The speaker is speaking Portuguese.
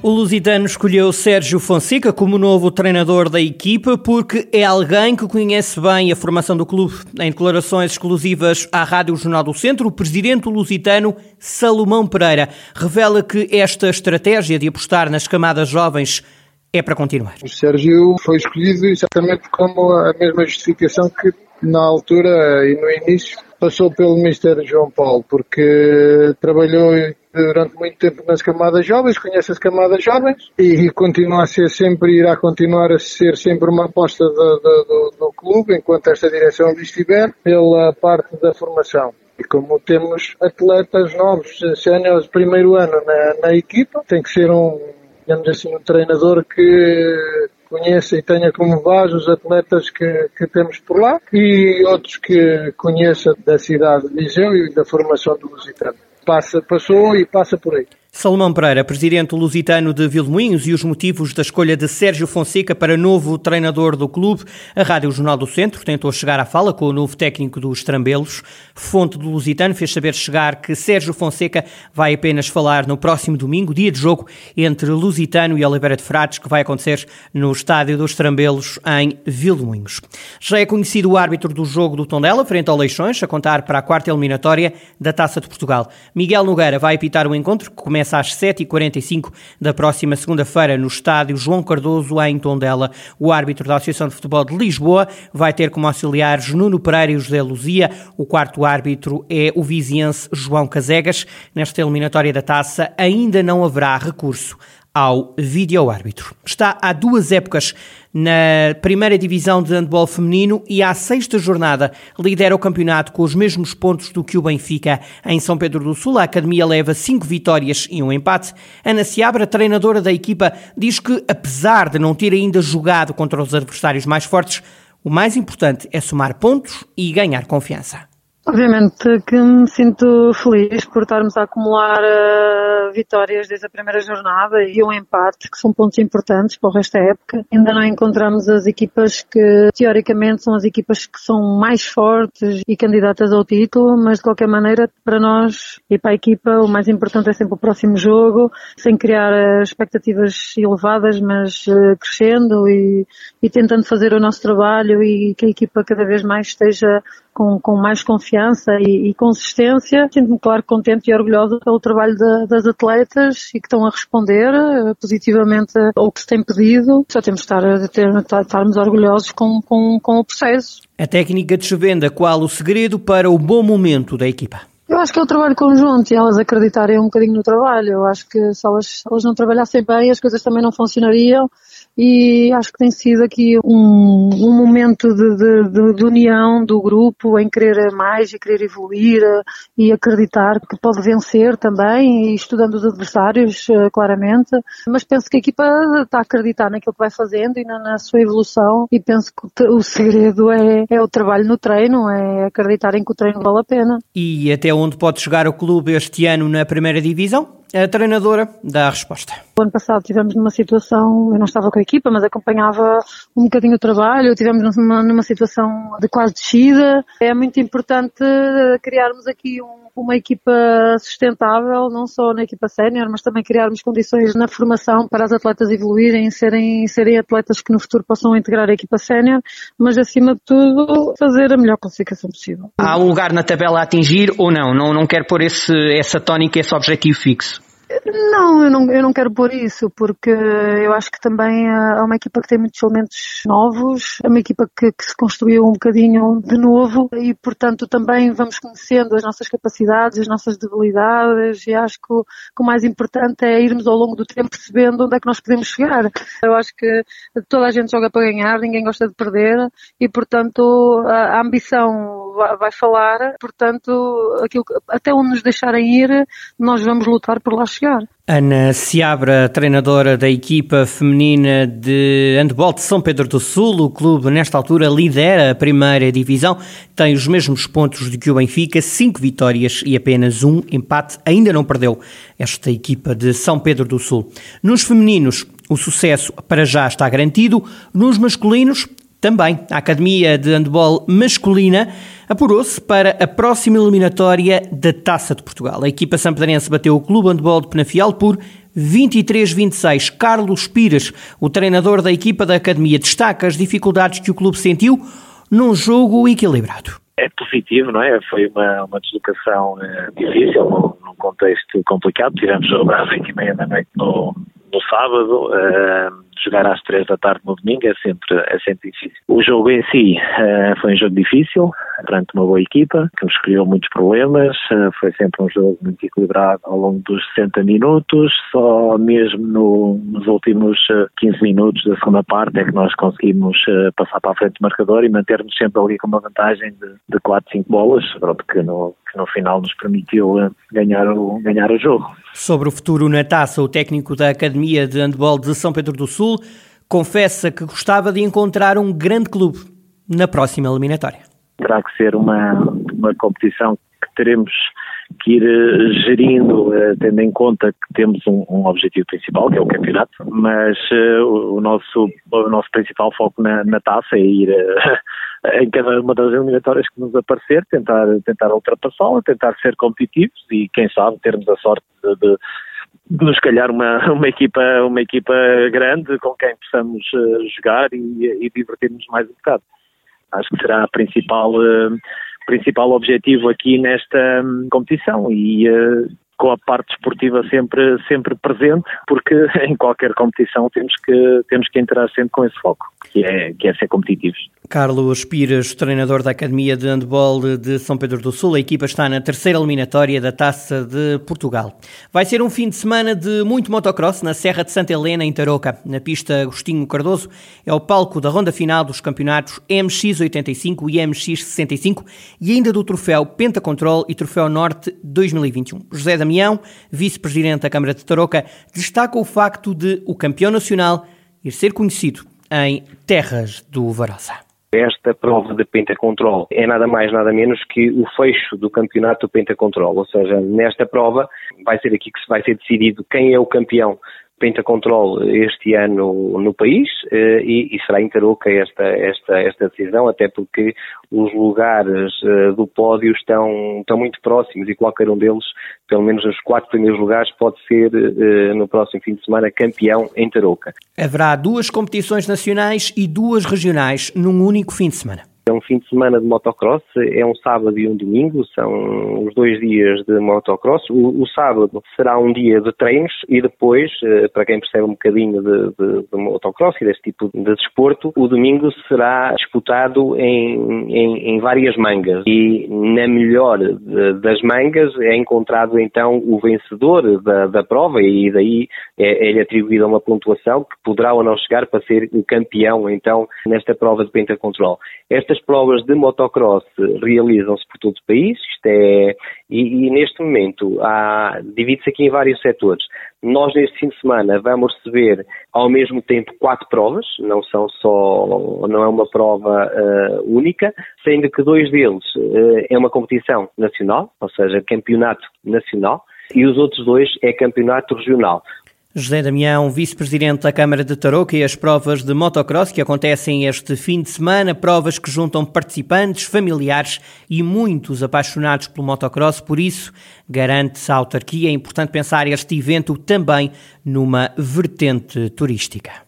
O Lusitano escolheu Sérgio Fonseca como novo treinador da equipa porque é alguém que conhece bem a formação do clube. Em declarações exclusivas à Rádio Jornal do Centro, o presidente lusitano, Salomão Pereira, revela que esta estratégia de apostar nas camadas jovens é para continuar. O Sérgio foi escolhido exatamente como a mesma justificação que na altura e no início passou pelo Ministério João Paulo, porque trabalhou durante muito tempo nas camadas jovens, conhece as camadas jovens e continua a ser sempre, irá continuar a ser sempre uma aposta do, do, do, clube, enquanto esta direção estiver, pela parte da formação. E como temos atletas novos, séniores, primeiro ano na, na equipa, tem que ser um, digamos assim, um treinador que conheça e tenha como base os atletas que, que temos por lá e outros que conheça da cidade de Viseu e da formação do Lusitano. Passa, passou e passa por aí. Salomão Pereira, presidente lusitano de Vilmoinhos e os motivos da escolha de Sérgio Fonseca para novo treinador do clube. A Rádio Jornal do Centro tentou chegar à fala com o novo técnico dos Trambelos. Fonte do Lusitano fez saber chegar que Sérgio Fonseca vai apenas falar no próximo domingo, dia de jogo entre Lusitano e Oliveira de Frades, que vai acontecer no estádio dos Trambelos em Vilmoinhos. Já é conhecido o árbitro do jogo do Tondela, frente ao Leixões, a contar para a quarta eliminatória da Taça de Portugal. Miguel Nogueira vai apitar o encontro que começa começa às 7h45 da próxima segunda-feira no estádio João Cardoso, em Tondela. O árbitro da Associação de Futebol de Lisboa vai ter como auxiliares Nuno Pereira e José Luzia. O quarto árbitro é o viziense João Casegas. Nesta eliminatória da taça ainda não haverá recurso ao vídeo-árbitro. Está há duas épocas na primeira divisão de handball feminino e à sexta jornada lidera o campeonato com os mesmos pontos do que o Benfica. Em São Pedro do Sul, a academia leva cinco vitórias e um empate. Ana Seabra, treinadora da equipa, diz que, apesar de não ter ainda jogado contra os adversários mais fortes, o mais importante é somar pontos e ganhar confiança. Obviamente que me sinto feliz por estarmos a acumular uh, vitórias desde a primeira jornada e um empate, que são pontos importantes para o resto da época. Ainda não encontramos as equipas que, teoricamente, são as equipas que são mais fortes e candidatas ao título, mas de qualquer maneira, para nós e para a equipa, o mais importante é sempre o próximo jogo, sem criar uh, expectativas elevadas, mas uh, crescendo e, e tentando fazer o nosso trabalho e que a equipa cada vez mais esteja com, com mais confiança e, e consistência. Sinto-me, claro, contente e orgulhosa pelo trabalho de, das atletas e que estão a responder uh, positivamente ao que se tem pedido. Só temos de estar, de ter, estarmos orgulhosos com, com, com o processo. A técnica de Chevenda, qual o segredo para o bom momento da equipa? Eu acho que é o trabalho conjunto e elas acreditarem um bocadinho no trabalho. Eu acho que se elas, se elas não trabalhassem bem, as coisas também não funcionariam e acho que tem sido aqui um, um momento de, de, de, união do grupo em querer mais e querer evoluir eh, e acreditar que pode vencer também estudando os adversários eh, claramente, mas penso que a equipa está a acreditar naquilo que vai fazendo e na, na sua evolução e penso que o segredo é, é o trabalho no treino, é acreditar em que o treino vale a pena. E até onde pode chegar o clube este ano na primeira divisão? A treinadora dá a resposta. O ano passado tivemos numa situação, eu não estava com a equipa, mas acompanhava um bocadinho o trabalho, tivemos numa, numa situação de quase descida. É muito importante criarmos aqui um uma equipa sustentável, não só na equipa sénior, mas também criarmos condições na formação para as atletas evoluírem, serem, serem atletas que no futuro possam integrar a equipa sénior, mas acima de tudo fazer a melhor classificação possível. Há um lugar na tabela a atingir ou não? Não, não quer pôr esse, essa tónica, esse objetivo fixo? Não eu, não, eu não quero pôr isso, porque eu acho que também é uma equipa que tem muitos elementos novos, é uma equipa que, que se construiu um bocadinho de novo e, portanto, também vamos conhecendo as nossas capacidades, as nossas debilidades e acho que o, que o mais importante é irmos ao longo do tempo percebendo onde é que nós podemos chegar. Eu acho que toda a gente joga para ganhar, ninguém gosta de perder e, portanto, a, a ambição vai falar, portanto, aquilo, até onde nos deixarem ir, nós vamos lutar por lá chegar. Ana Seabra, treinadora da equipa feminina de handball de São Pedro do Sul, o clube nesta altura lidera a primeira divisão, tem os mesmos pontos do que o Benfica, cinco vitórias e apenas um empate, ainda não perdeu esta equipa de São Pedro do Sul. Nos femininos, o sucesso para já está garantido, nos masculinos também, a Academia de Handball Masculina apurou-se para a próxima eliminatória da Taça de Portugal. A equipa sampadense bateu o Clube Handball de Penafiel por 23-26. Carlos Pires, o treinador da equipa da Academia, destaca as dificuldades que o clube sentiu num jogo equilibrado. É positivo, não é? Foi uma, uma deslocação é, difícil, num, contexto complicado. Tivemos jogo às 8 e meia da noite no, no sábado. É, jogar às três da tarde no domingo é sempre, é sempre difícil. O jogo em si uh, foi um jogo difícil, perante uma boa equipa, que nos criou muitos problemas. Uh, foi sempre um jogo muito equilibrado ao longo dos 60 minutos. Só mesmo no, nos últimos 15 eh, minutos da segunda parte é que nós conseguimos passar para a frente do marcador e manter-nos sempre ali com uma vantagem de, de 4, 5 bolas, pronto, que no, que no final nos permitiu ganhar o, ganhar o jogo. Sobre o futuro na taça, o técnico da Academia de Handball de São Pedro do Sul confessa que gostava de encontrar um grande clube na próxima eliminatória. Terá que ser uma, uma competição que teremos que ir uh, gerindo, uh, tendo em conta que temos um, um, objetivo principal, que é o campeonato, mas uh, o, nosso, o nosso principal foco na, na taça é ir em cada uma das eliminatórias que nos aparecer, tentar, tentar ultrapassá-la, tentar ser competitivos e, quem sabe, termos a sorte de, de nos calhar uma, uma, equipa, uma equipa grande com quem possamos uh, jogar e, e divertir-nos mais um bocado. Acho que será a principal, uh, principal objetivo aqui nesta um, competição e uh, com a parte esportiva sempre, sempre presente, porque em qualquer competição temos que, temos que entrar sempre com esse foco, que é, que é ser competitivos. Carlos Pires, treinador da Academia de Handball de São Pedro do Sul. A equipa está na terceira eliminatória da Taça de Portugal. Vai ser um fim de semana de muito motocross na Serra de Santa Helena, em Tarouca. Na pista Agostinho Cardoso é o palco da ronda final dos campeonatos MX85 e MX65 e ainda do troféu Pentacontrol e Troféu Norte 2021. José Damião, vice-presidente da Câmara de Tarouca, destaca o facto de o campeão nacional ir ser conhecido em terras do Varosa. Esta prova de pentacontrol é nada mais, nada menos que o fecho do campeonato do pentacontrol, ou seja, nesta prova vai ser aqui que vai ser decidido quem é o campeão Pentacontrol este ano no país eh, e, e será Tarouca esta, esta, esta decisão, até porque os lugares eh, do pódio estão, estão muito próximos e qualquer um deles, pelo menos os quatro primeiros lugares, pode ser eh, no próximo fim de semana campeão em Tarouca. Haverá duas competições nacionais e duas regionais num único fim de semana. É um fim de semana de motocross, é um sábado e um domingo, são os dois dias de motocross. O, o sábado será um dia de treinos e depois, eh, para quem percebe um bocadinho de, de, de motocross e desse tipo de desporto, o domingo será disputado em, em, em várias mangas e na melhor das mangas é encontrado então o vencedor da, da prova e daí é-lhe é atribuída uma pontuação que poderá ou não chegar para ser o campeão então nesta prova de pentacontrol. Estas as provas de motocross realizam-se por todo o país, isto é, e, e neste momento divide-se aqui em vários setores. Nós neste fim de semana vamos receber ao mesmo tempo quatro provas, não são só, não é uma prova uh, única, sendo que dois deles uh, é uma competição nacional, ou seja, campeonato nacional, e os outros dois é campeonato regional. José Damião, vice-presidente da Câmara de Tarouca e as provas de motocross que acontecem este fim de semana, provas que juntam participantes, familiares e muitos apaixonados pelo motocross, por isso garante-se a autarquia. É importante pensar este evento também numa vertente turística.